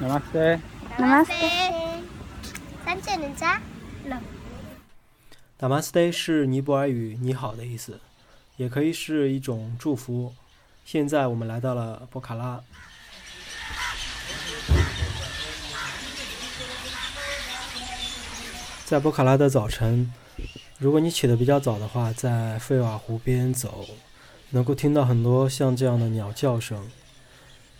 Namaste。Namaste。再见，人家。Namaste 是尼泊尔语“你好”的意思，也可以是一种祝福。现在我们来到了博卡拉。在博卡拉的早晨，如果你起得比较早的话，在费瓦湖边走，能够听到很多像这样的鸟叫声。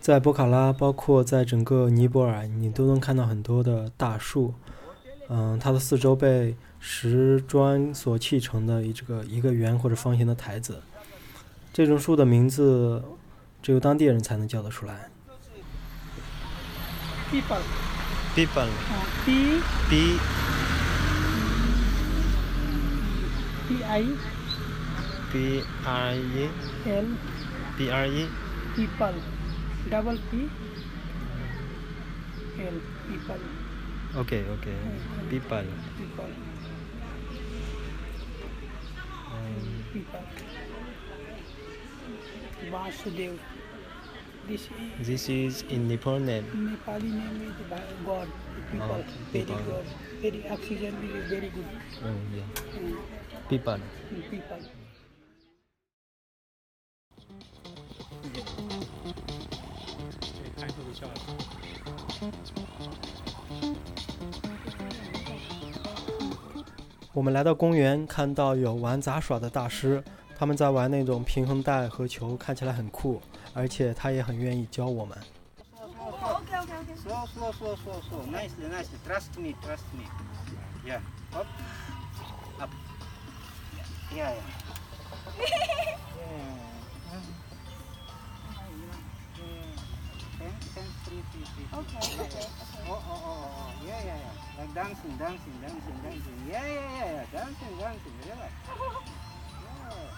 在博卡拉，包括在整个尼泊尔，你都能看到很多的大树。嗯，它的四周被石砖所砌成的一这个一个圆或者方形的台子。这种树的名字只有当地人才能叫得出来。People. People. P B P people double P L people. Okay, okay, people. People. Um, people Vasudev. This is, this is in Nepal name. Nepali name is God, people, oh, very good. very oxygen is very good. Oh, yeah. Mm. People. People. 我们来到公园，看到有玩杂耍的大师，他们在玩那种平衡带和球，看起来很酷，而且他也很愿意教我们。Slow, slow, slow, slow, slow. Nicely, nicely. Trust me, trust me. Yeah. Up. Up. Yeah, yeah. yeah. Ten, ten, three, three, three. Okay, okay. Oh. Yeah, yeah, yeah. Like dancing, dancing, dancing, dancing. Yeah, yeah, yeah, yeah. Dancing, dancing. Relax. Yeah.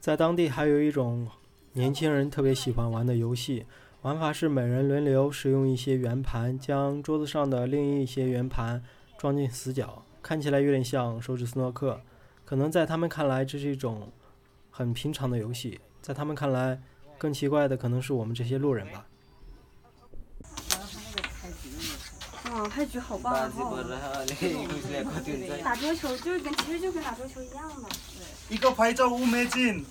在当地还有一种年轻人特别喜欢玩的游戏，玩法是每人轮流使用一些圆盘，将桌子上的另一些圆盘装进死角，看起来有点像手指斯诺克，可能在他们看来这是一种很平常的游戏。在他们看来，更奇怪的可能是我们这些路人吧。哇，开局好棒哦！打桌球就是跟其实就跟打桌球一样的，一个拍照勿美进。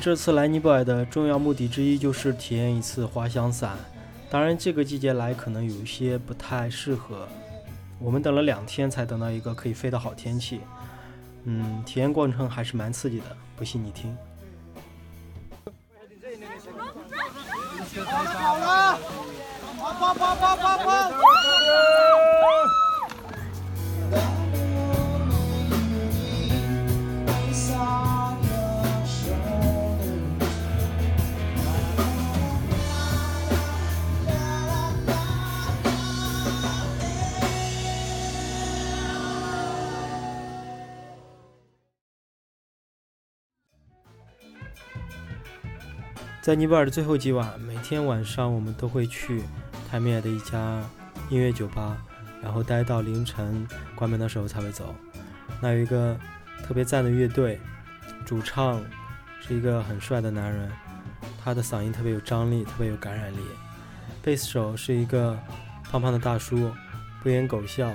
这次来尼泊尔的重要目的之一就是体验一次滑翔伞。当然，这个季节来可能有一些不太适合。我们等了两天才等到一个可以飞的好天气。嗯，体验过程还是蛮刺激的，不信你听。在尼泊尔的最后几晚，每天晚上我们都会去泰米尔的一家音乐酒吧，然后待到凌晨关门的时候才会走。那有一个特别赞的乐队，主唱是一个很帅的男人，他的嗓音特别有张力，特别有感染力。贝斯手是一个胖胖的大叔，不言狗笑，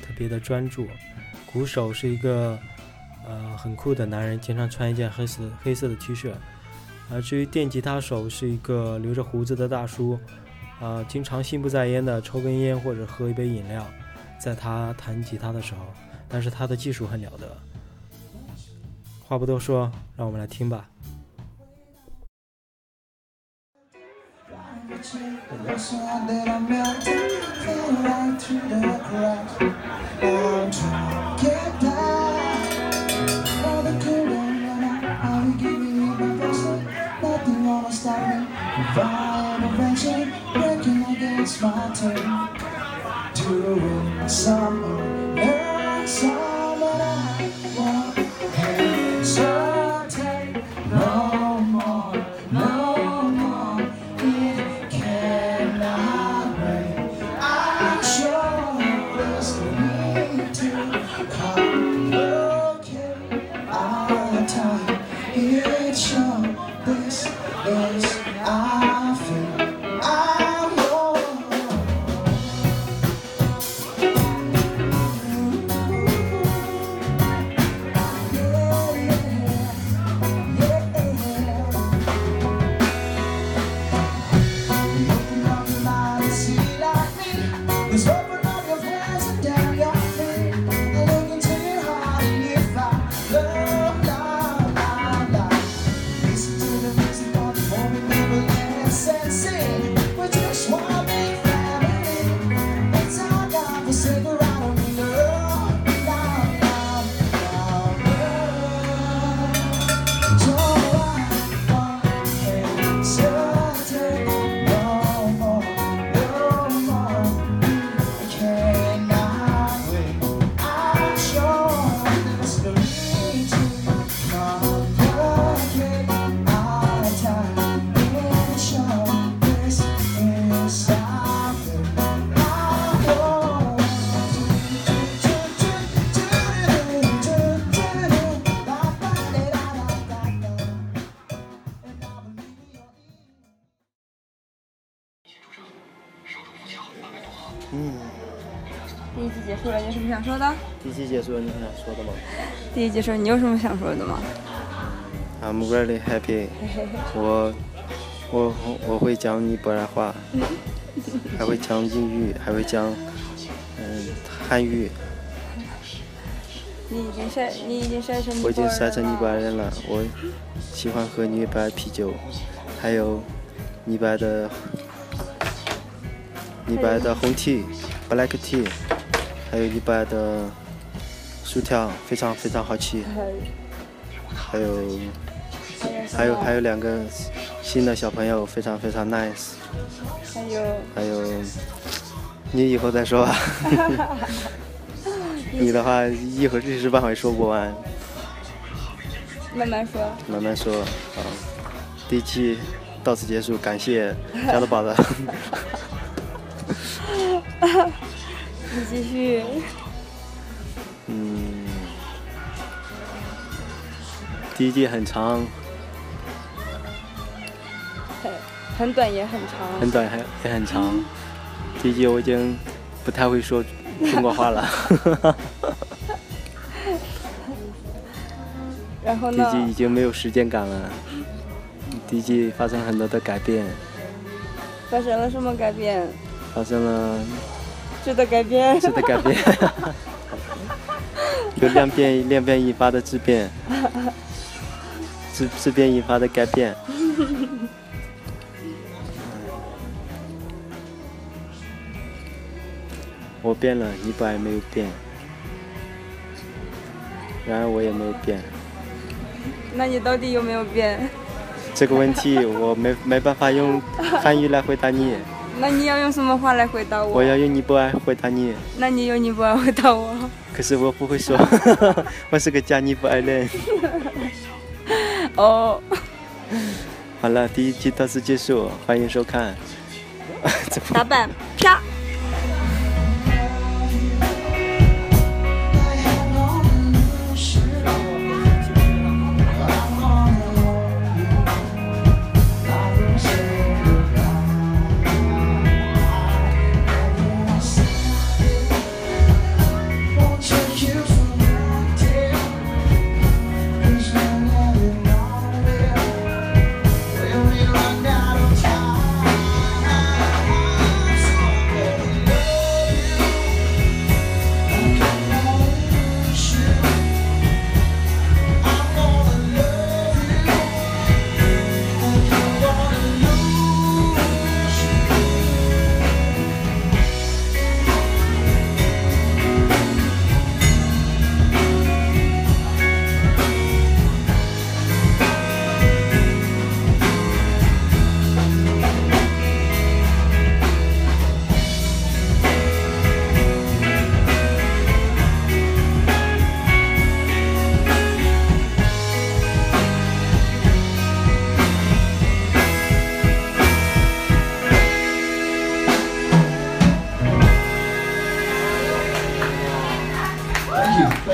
特别的专注。鼓手是一个呃很酷的男人，经常穿一件黑色黑色的 T 恤。啊，至于电吉他手是一个留着胡子的大叔，啊，经常心不在焉的抽根烟或者喝一杯饮料，在他弹吉他的时候，但是他的技术很了得。话不多说，让我们来听吧。Gonna stop me. I eventually breaking against my turn. Doing some, learn some, 嗯，第一集结束了，你有什么想说的？第一集结束了，你有想说的吗第一集说你有什么想说的吗？？I'm really happy 我。我我会讲尼泊尔话，还会讲英语，还会讲嗯汉语。你已经晒，你已经晒成尼我已经晒成尼泊尔人了。我喜欢喝尼泊尔啤酒，还有尼泊尔的尼泊尔的红 tea、black tea，还有李白的薯条，非常非常好吃。还有还有还有两个新的小朋友，非常非常 nice。还有还有你以后再说吧。你的话一会儿一时半会说不完。慢慢说。慢慢说啊。第一期到此结束，感谢加多宝的。你继续。嗯，第一季很长，很很短也很长。很短还也很长。第一季我已经不太会说中国话了。然后呢？第一季已经没有时间感了。第一季发生了很多的改变。发生了什么改变？发生了质的改变。质的改变。有量变量变引发的质变，质质变引发的改变。我变了，你本来没有变，然而我也没有变。那你到底有没有变？这个问题我没没办法用汉语来回答你。那你要用什么话来回答我？我要用尼泊尔回答你。那你用尼泊尔回答我。可是我不会说，我是个假尼泊尔人。哦。好了，第一期到此结束，欢迎收看。打板啪。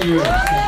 you.